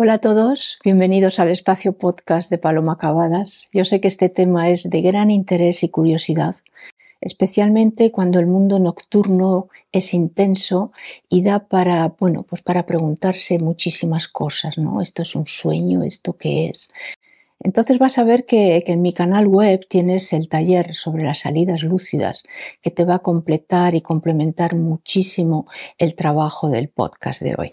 Hola a todos, bienvenidos al espacio podcast de Paloma Cavadas. Yo sé que este tema es de gran interés y curiosidad, especialmente cuando el mundo nocturno es intenso y da para, bueno, pues para preguntarse muchísimas cosas, ¿no? Esto es un sueño, esto qué es. Entonces vas a ver que, que, en mi canal web tienes el taller sobre las salidas lúcidas que te va a completar y complementar muchísimo el trabajo del podcast de hoy.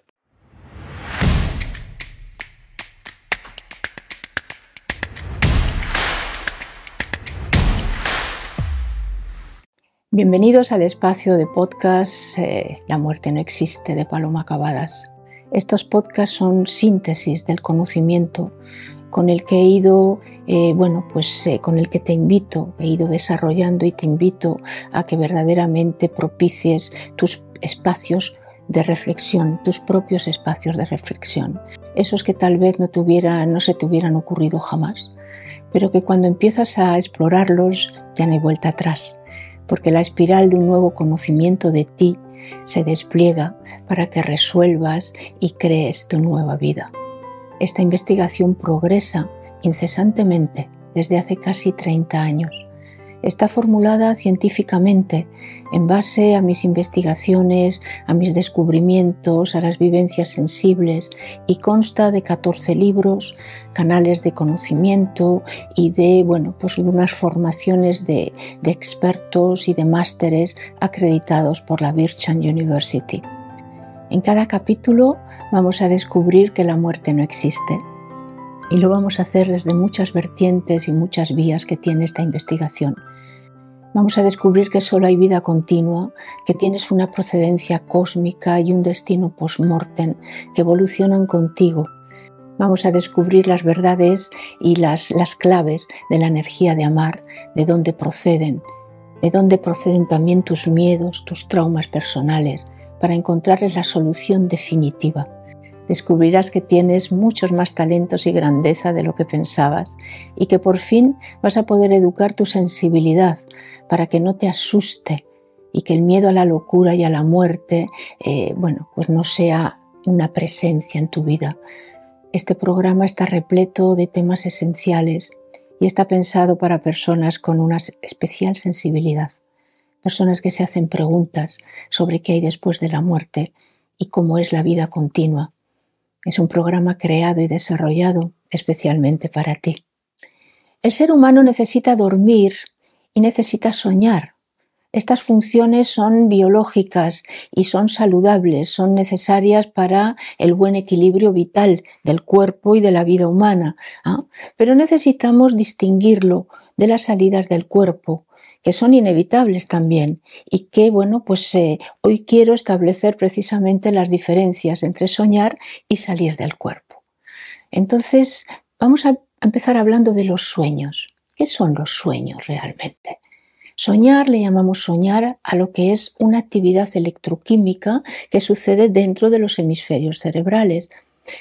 Bienvenidos al espacio de podcast eh, La muerte no existe de Paloma Acabadas. Estos podcasts son síntesis del conocimiento con el que he ido, eh, bueno, pues eh, con el que te invito, he ido desarrollando y te invito a que verdaderamente propicies tus espacios de reflexión, tus propios espacios de reflexión, esos que tal vez no, tuviera, no se te hubieran ocurrido jamás, pero que cuando empiezas a explorarlos ya no hay vuelta atrás porque la espiral de un nuevo conocimiento de ti se despliega para que resuelvas y crees tu nueva vida. Esta investigación progresa incesantemente desde hace casi 30 años está formulada científicamente en base a mis investigaciones, a mis descubrimientos, a las vivencias sensibles y consta de 14 libros, canales de conocimiento y de, bueno, pues de unas formaciones de, expertos y de másteres acreditados por la Bircham University. En cada capítulo vamos a descubrir que la muerte no existe y lo vamos a hacer desde muchas vertientes y muchas vías que tiene esta investigación vamos a descubrir que solo hay vida continua, que tienes una procedencia cósmica y un destino post-mortem que evolucionan contigo. Vamos a descubrir las verdades y las, las claves de la energía de amar, de dónde proceden, de dónde proceden también tus miedos, tus traumas personales, para encontrarles la solución definitiva descubrirás que tienes muchos más talentos y grandeza de lo que pensabas y que por fin vas a poder educar tu sensibilidad para que no te asuste y que el miedo a la locura y a la muerte, eh, bueno, pues no sea una presencia en tu vida. Este programa está repleto de temas esenciales y está pensado para personas con una especial sensibilidad, personas que se hacen preguntas sobre qué hay después de la muerte y cómo es la vida continua es un programa creado y desarrollado especialmente para ti. El ser humano necesita dormir y necesita soñar. Estas funciones son biológicas y son saludables, son necesarias para el buen equilibrio vital del cuerpo y de la vida humana. ¿ah? Pero necesitamos distinguirlo de las salidas del cuerpo, que son inevitables también y que, bueno, pues eh, hoy quiero establecer precisamente las diferencias entre soñar y salir del cuerpo. Entonces, vamos a empezar hablando de los sueños. ¿Qué son los sueños realmente? Soñar le llamamos soñar a lo que es una actividad electroquímica que sucede dentro de los hemisferios cerebrales,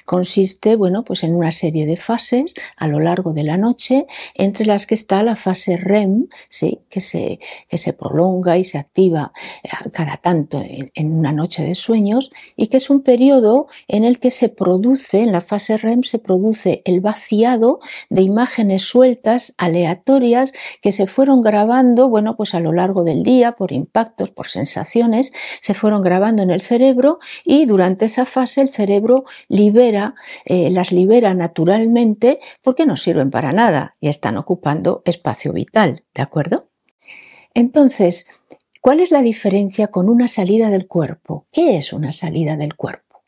Consiste, bueno, pues en una serie de fases a lo largo de la noche, entre las que está la fase REM, ¿sí? que, se, que se prolonga y se activa eh, cada tanto en, una noche de sueños, y que es un periodo en el que se produce, en la fase REM, se produce el vaciado de imágenes sueltas, aleatorias, que se fueron grabando, bueno, pues a lo largo del día, por impactos, por sensaciones, se fueron grabando en el cerebro y durante esa fase el cerebro libera eh, las libera naturalmente porque no sirven para nada y están ocupando espacio vital, ¿de acuerdo? Entonces, ¿cuál es la diferencia con una salida del cuerpo? ¿Qué es una salida del cuerpo?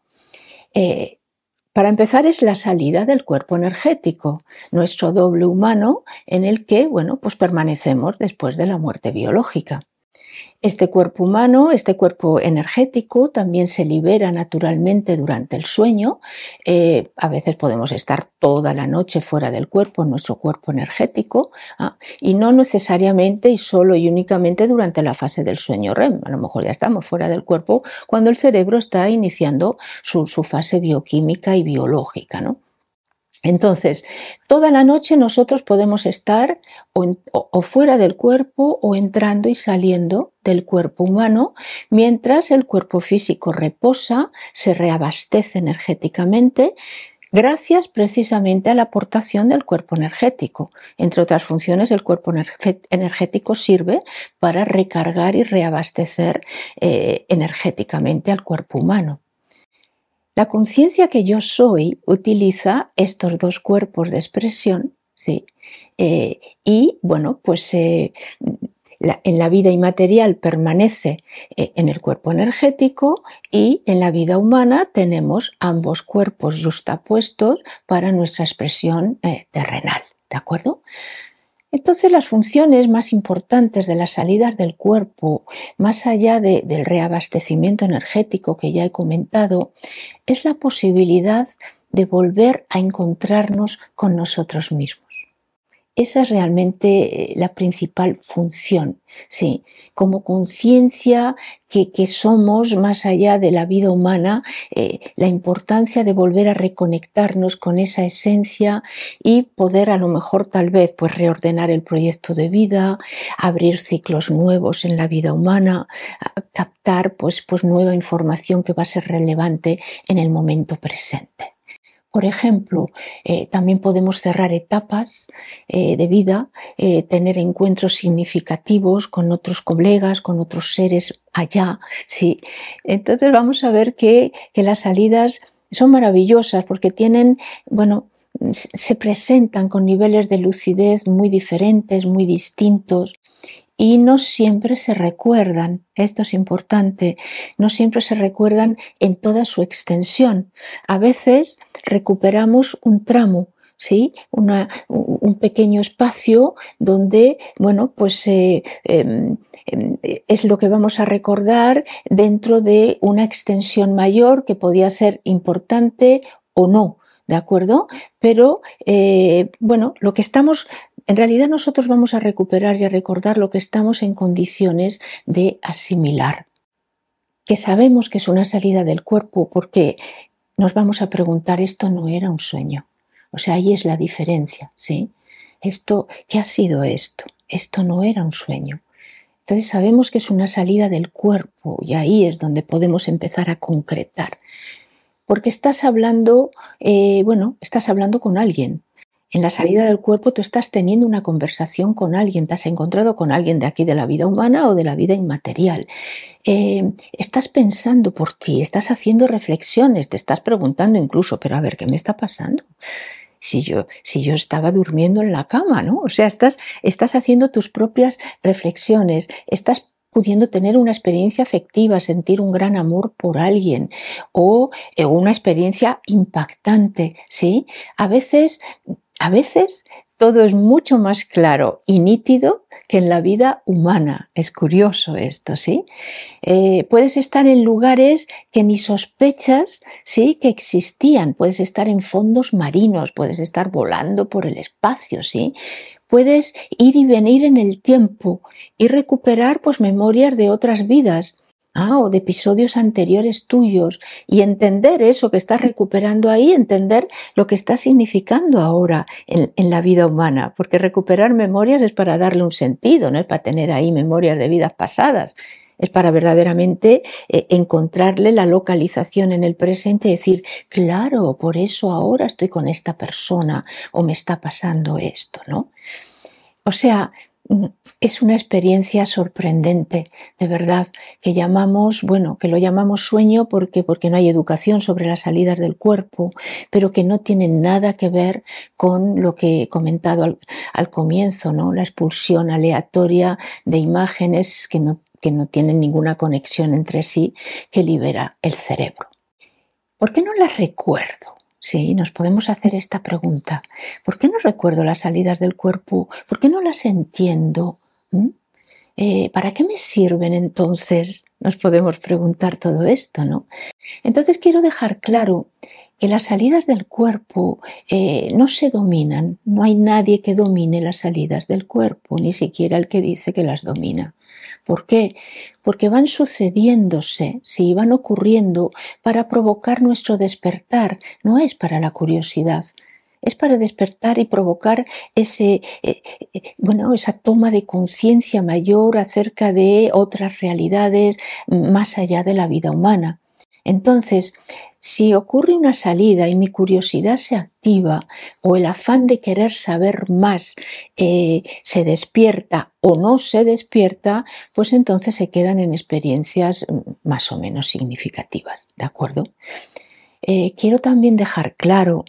Eh, para empezar es la salida del cuerpo energético, nuestro doble humano en el que, bueno, pues permanecemos después de la muerte biológica. Este cuerpo humano, este cuerpo energético, también se libera naturalmente durante el sueño. Eh, a veces podemos estar toda la noche fuera del cuerpo, nuestro cuerpo energético, ¿ah? y no necesariamente y solo y únicamente durante la fase del sueño REM. A lo mejor ya estamos fuera del cuerpo cuando el cerebro está iniciando su, su fase bioquímica y biológica. ¿no? Entonces, toda la noche nosotros podemos estar o, fuera del cuerpo o entrando y saliendo del cuerpo humano, mientras el cuerpo físico reposa, se reabastece energéticamente, gracias precisamente a la aportación del cuerpo energético. Entre otras funciones, el cuerpo energético sirve para recargar y reabastecer eh, energéticamente al cuerpo humano. La conciencia que yo soy utiliza estos dos cuerpos de expresión, ¿sí? Eh, y bueno, pues eh, en la vida inmaterial permanece eh, en el cuerpo energético y en la vida humana tenemos ambos cuerpos justapuestos para nuestra expresión terrenal. ¿De acuerdo? Entonces las funciones más importantes de las salidas del cuerpo, más allá del reabastecimiento energético que ya he comentado, es la posibilidad de volver a encontrarnos con nosotros mismos. Esa es realmente eh, la principal función, sí, como conciencia que, somos más allá de la vida humana, eh, la importancia de volver a reconectarnos con esa esencia y poder a lo mejor tal vez pues reordenar el proyecto de vida, abrir ciclos nuevos en la vida humana, captar pues, pues nueva información que va a ser relevante en el momento presente. Por ejemplo, eh, también podemos cerrar etapas eh, de vida, eh, tener encuentros significativos con otros colegas, con otros seres allá, sí. Entonces vamos a ver que, que las salidas son maravillosas porque tienen, bueno, se presentan con niveles de lucidez muy diferentes, muy distintos y no siempre se recuerdan, esto es importante, no siempre se recuerdan en toda su extensión. A veces recuperamos un tramo, ¿sí? un pequeño espacio donde, bueno, pues eh, em, em, es lo que vamos a recordar dentro de una extensión mayor que podía ser importante o no. ¿De acuerdo? Pero, eh, bueno, lo que estamos en realidad nosotros vamos a recuperar y a recordar lo que estamos en condiciones de asimilar, que sabemos que es una salida del cuerpo porque nos vamos a preguntar, esto no era un sueño. O sea, ahí es la diferencia, ¿sí? Esto, ¿qué ha sido esto? Esto no era un sueño. Entonces sabemos que es una salida del cuerpo y ahí es donde podemos empezar a concretar. Porque estás hablando, eh, bueno, estás hablando con alguien, en la salida del cuerpo tú estás teniendo una conversación con alguien, te has encontrado con alguien de aquí de la vida humana o de la vida inmaterial. Eh, estás pensando por ti, estás haciendo reflexiones, te estás preguntando incluso, pero a ver, ¿qué me está pasando? Si yo, si yo estaba durmiendo en la cama, ¿no? O sea, estás, estás haciendo tus propias reflexiones, estás pudiendo tener una experiencia afectiva, sentir un gran amor por alguien o eh, una experiencia impactante, ¿sí? A veces a veces todo es mucho más claro y nítido que en la vida humana. Es curioso esto, ¿sí? Eh, puedes estar en lugares que ni sospechas, ¿sí? Que existían. Puedes estar en fondos marinos, puedes estar volando por el espacio, ¿sí? Puedes ir y venir en el tiempo y recuperar pues memorias de otras vidas ah, o de episodios anteriores tuyos y entender eso que estás recuperando ahí, entender lo que está significando ahora en, la vida humana, porque recuperar memorias es para darle un sentido, no es para tener ahí memorias de vidas pasadas. Es para verdaderamente eh, encontrarle la localización en el presente y decir, claro, por eso ahora estoy con esta persona o me está pasando esto, ¿no? O sea, es una experiencia sorprendente, de verdad, que llamamos, bueno, que lo llamamos sueño porque, porque no hay educación sobre las salidas del cuerpo, pero que no tiene nada que ver con lo que he comentado al, al comienzo, ¿no? La expulsión aleatoria de imágenes que no, que no tienen ninguna conexión entre sí que libera el cerebro. ¿Por qué no las recuerdo? Sí, nos podemos hacer esta pregunta. ¿Por qué no recuerdo las salidas del cuerpo? ¿Por qué no las entiendo? ¿Mm? Eh, ¿Para qué me sirven entonces? Nos podemos preguntar todo esto, ¿no? Entonces quiero dejar claro que las salidas del cuerpo eh, no se dominan, no hay nadie que domine las salidas del cuerpo, ni siquiera el que dice que las domina. ¿Por qué? Porque van sucediéndose, si van ocurriendo para provocar nuestro despertar, no es para la curiosidad, es para despertar y provocar ese, eh, eh, bueno, esa toma de conciencia mayor acerca de otras realidades más allá de la vida humana. Entonces, si ocurre una salida y mi curiosidad se activa o el afán de querer saber más eh, se despierta o no se despierta, pues entonces se quedan en experiencias mm, más o menos significativas, ¿de acuerdo? Eh, quiero también dejar claro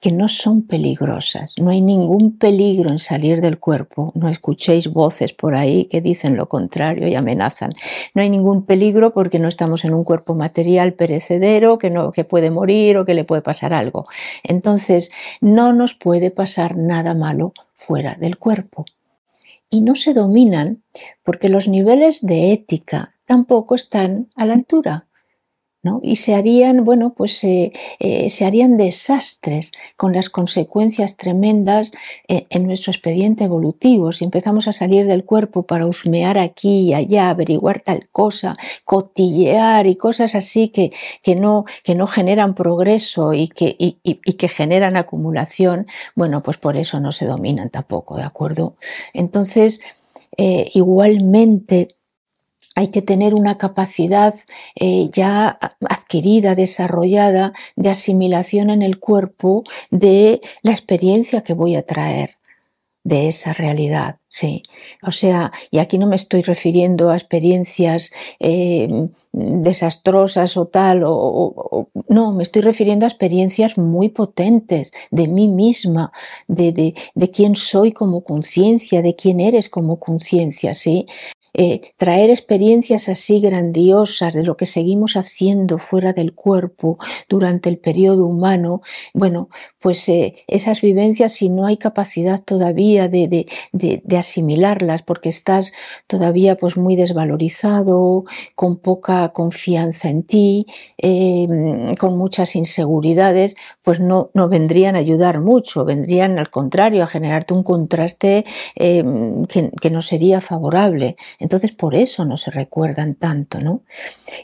que no son peligrosas. No hay ningún peligro en salir del cuerpo. No escuchéis voces por ahí que dicen lo contrario y amenazan. No hay ningún peligro porque no estamos en un cuerpo material perecedero que, no, que puede morir o que le puede pasar algo. Entonces, no nos puede pasar nada malo fuera del cuerpo. Y no se dominan porque los niveles de ética tampoco están a la altura. Y se harían, bueno, pues eh, se harían desastres con las consecuencias tremendas eh, en, nuestro expediente evolutivo. Si empezamos a salir del cuerpo para husmear aquí y allá, averiguar tal cosa, cotillear y cosas así que, que, no, que no generan progreso y que, que generan acumulación, bueno, pues por eso no se dominan tampoco, ¿de acuerdo? Entonces, eh, igualmente, hay que tener una capacidad eh, ya adquirida, desarrollada de asimilación en el cuerpo de la experiencia que voy a traer de esa realidad, sí. O sea, y aquí no me estoy refiriendo a experiencias eh, desastrosas o tal, o, no, me estoy refiriendo a experiencias muy potentes de mí misma, de, de, de quién soy como conciencia, de quién eres como conciencia, sí. Eh, traer experiencias así grandiosas de lo que seguimos haciendo fuera del cuerpo durante el periodo humano, bueno, pues eh, esas vivencias, si no hay capacidad todavía de, asimilarlas, porque estás todavía pues muy desvalorizado, con poca confianza en ti, em, con muchas inseguridades, pues no, no vendrían a ayudar mucho, vendrían al contrario a generarte un contraste em, que, no sería favorable. Entonces, por eso no se recuerdan tanto, ¿no?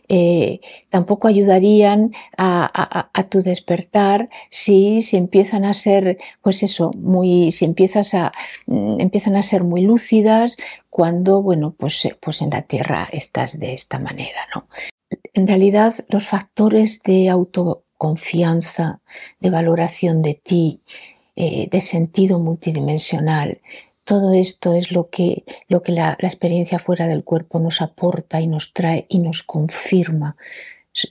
Eh, tampoco ayudarían a, tu despertar si, si empiezan a ser, pues eso, muy, si empiezas a, mm, empiezan a ser muy lúcidas cuando, bueno, pues, pues en la Tierra estás de esta manera, ¿no? En realidad, los factores de autoconfianza, de valoración de ti, eh, de sentido multidimensional, todo esto es lo que, lo que la, experiencia fuera del cuerpo nos aporta y nos trae y nos confirma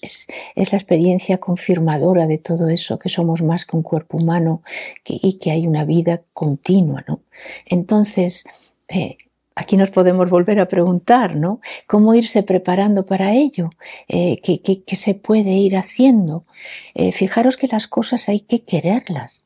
es, la experiencia confirmadora de todo eso, que somos más que un cuerpo humano y que hay una vida continua. ¿no? Entonces, eh, aquí nos podemos volver a preguntar, ¿no? ¿Cómo irse preparando para ello? Eh, ¿qué, se puede ir haciendo? Eh, fijaros que las cosas hay que quererlas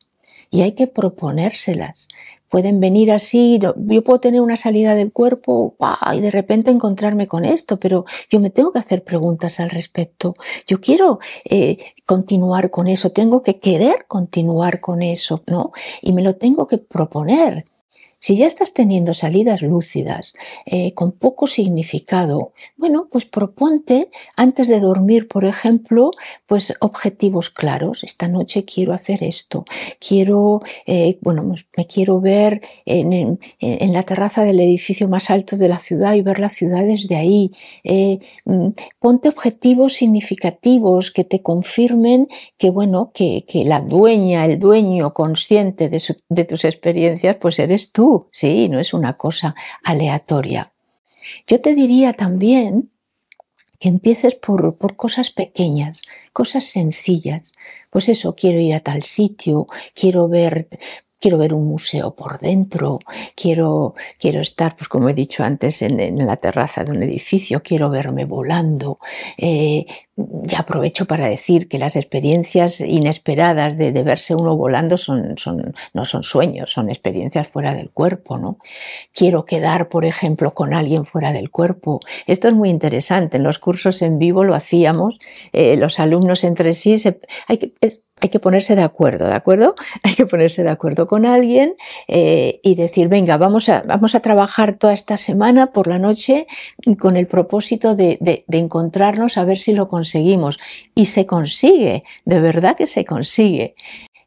y hay que proponérselas pueden venir así, yo puedo tener una salida del cuerpo y de repente encontrarme con esto, pero yo me tengo que hacer preguntas al respecto. Yo quiero eh, continuar con eso, tengo que querer continuar con eso, ¿no? Y me lo tengo que proponer. Si ya estás teniendo salidas lúcidas eh, con poco significado, bueno, pues proponte antes de dormir, por ejemplo, pues objetivos claros. Esta noche quiero hacer esto, quiero, eh, bueno, pues me quiero ver en, la terraza del edificio más alto de la ciudad y ver la ciudad desde ahí. Eh, mm, ponte objetivos significativos que te confirmen que, bueno, que, la dueña, el dueño consciente de, de tus experiencias, pues eres tú sí, no es una cosa aleatoria. Yo te diría también que empieces por, por, cosas pequeñas, cosas sencillas. Pues eso, quiero ir a tal sitio, quiero ver quiero ver un museo por dentro, quiero, quiero estar, pues como he dicho antes, en, la terraza de un edificio, quiero verme volando. Eh, ya aprovecho para decir que las experiencias inesperadas de, verse uno volando son, son, no son sueños, son experiencias fuera del cuerpo. ¿no? Quiero quedar, por ejemplo, con alguien fuera del cuerpo. Esto es muy interesante. En los cursos en vivo lo hacíamos, eh, los alumnos entre sí, hay que, hay que ponerse de acuerdo, ¿de acuerdo? Hay que ponerse de acuerdo con alguien eh, y decir, venga, vamos a, vamos a trabajar toda esta semana por la noche con el propósito de, encontrarnos a ver si lo conseguimos. Y se consigue, de verdad que se consigue.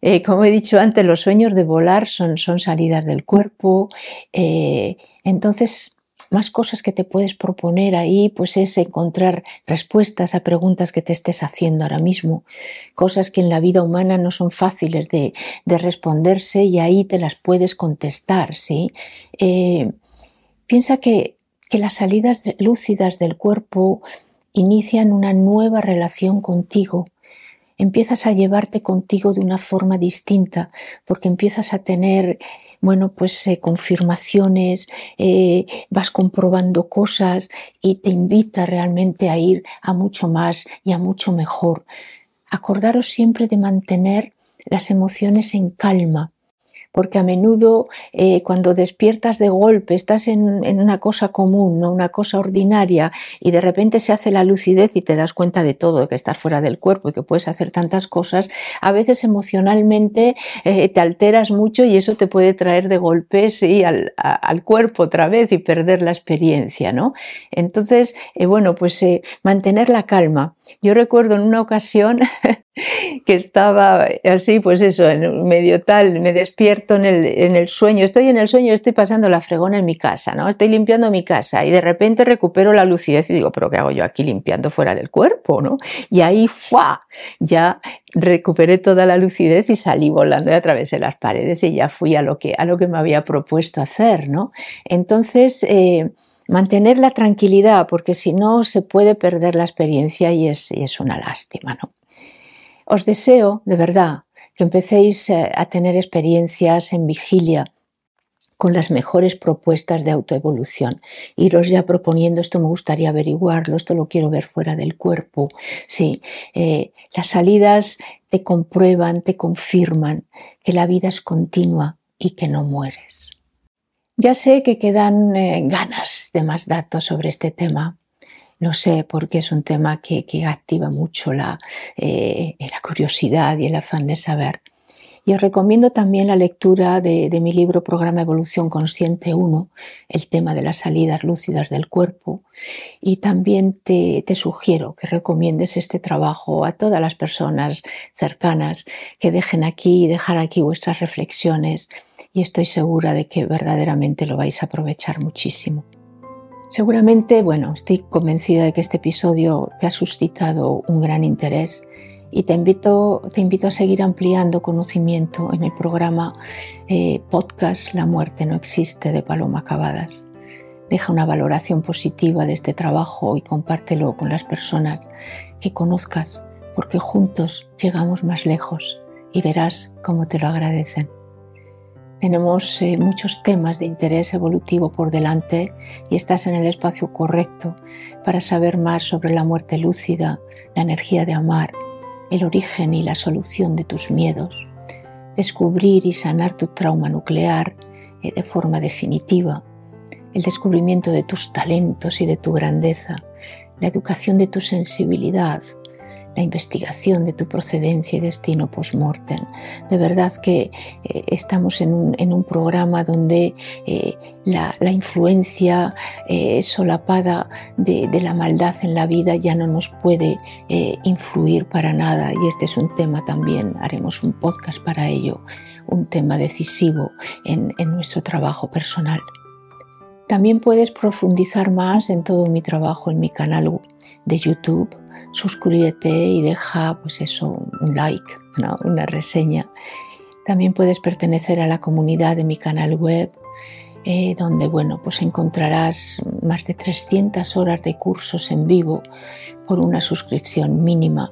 Eh, como he dicho antes, los sueños de volar son, son salidas del cuerpo. Eh, entonces, más cosas que te puedes proponer ahí, pues es encontrar respuestas a preguntas que te estés haciendo ahora mismo, cosas que en la vida humana no son fáciles de, responderse y ahí te las puedes contestar, ¿sí? Eh, piensa que, que las salidas lúcidas del cuerpo inician una nueva relación contigo, empiezas a llevarte contigo de una forma distinta, porque empiezas a tener, bueno, pues eh, confirmaciones, eh, vas comprobando cosas y te invita realmente a ir a mucho más y a mucho mejor. Acordaros siempre de mantener las emociones en calma, porque a menudo eh, cuando despiertas de golpe, estás en, una cosa común, ¿no? una cosa ordinaria, y de repente se hace la lucidez y te das cuenta de todo, de que estás fuera del cuerpo y que puedes hacer tantas cosas, a veces emocionalmente eh, te alteras mucho y eso te puede traer de golpe sí, al, cuerpo otra vez y perder la experiencia. ¿no? Entonces, eh, bueno, pues mantener la calma. Yo recuerdo en una ocasión que estaba así, pues eso, en medio tal, me despierto en el, en el, sueño, estoy en el sueño, estoy pasando la fregona en mi casa, ¿no? Estoy limpiando mi casa y de repente recupero la lucidez y digo, pero ¿qué hago yo aquí limpiando fuera del cuerpo, ¿no? Y ahí, ¡fua! Ya recuperé toda la lucidez y salí volando y atravesé las paredes y ya fui a lo que, a lo que me había propuesto hacer, ¿no? Entonces, eh, mantener la tranquilidad, porque si no se puede perder la experiencia y es, y es una lástima, ¿no? Os deseo, de verdad, que empecéis eh, a tener experiencias en vigilia con las mejores propuestas de autoevolución. Iros ya proponiendo, esto me gustaría averiguarlo, esto lo quiero ver fuera del cuerpo. Sí, eh, las salidas te comprueban, te confirman que la vida es continua y que no mueres. Ya sé que quedan eh, ganas de más datos sobre este tema, no sé, porque es un tema que, activa mucho la, eh, la, curiosidad y el afán de saber. Y os recomiendo también la lectura de, mi libro Programa Evolución Consciente 1, el tema de las salidas lúcidas del cuerpo. Y también te, te sugiero que recomiendes este trabajo a todas las personas cercanas que dejen aquí y dejar aquí vuestras reflexiones. Y estoy segura de que verdaderamente lo vais a aprovechar muchísimo. Seguramente, bueno, estoy convencida de que este episodio te ha suscitado un gran interés y te invito, te invito a seguir ampliando conocimiento en el programa eh, podcast La muerte no existe de Paloma Cavadas. Deja una valoración positiva de este trabajo y compártelo con las personas que conozcas, porque juntos llegamos más lejos y verás cómo te lo agradecen. Tenemos eh, muchos temas de interés evolutivo por delante y estás en el espacio correcto para saber más sobre la muerte lúcida, la energía de amar, el origen y la solución de tus miedos, descubrir y sanar tu trauma nuclear eh, de forma definitiva, el descubrimiento de tus talentos y de tu grandeza, la educación de tu sensibilidad, la investigación de tu procedencia y destino post-mortem. De verdad que eh, estamos en un, programa donde eh, la, influencia eh, solapada de, la maldad en la vida ya no nos puede influir para nada y este es un tema también, haremos un podcast para ello, un tema decisivo en nuestro trabajo personal. También puedes profundizar más en todo mi trabajo en mi canal de YouTube suscríbete y deja pues eso, un like, una reseña. También puedes pertenecer a la comunidad de mi canal web, eh, donde bueno, pues encontrarás más de 300 horas de cursos en vivo por una suscripción mínima.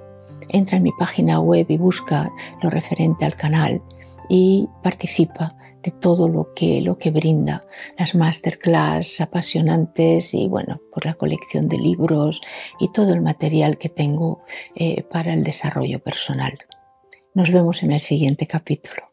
Entra en mi página web y busca lo referente al canal y participa de todo lo que, lo que brinda, las masterclass apasionantes y bueno, por la colección de libros y todo el material que tengo eh, para el desarrollo personal. Nos vemos en el siguiente capítulo.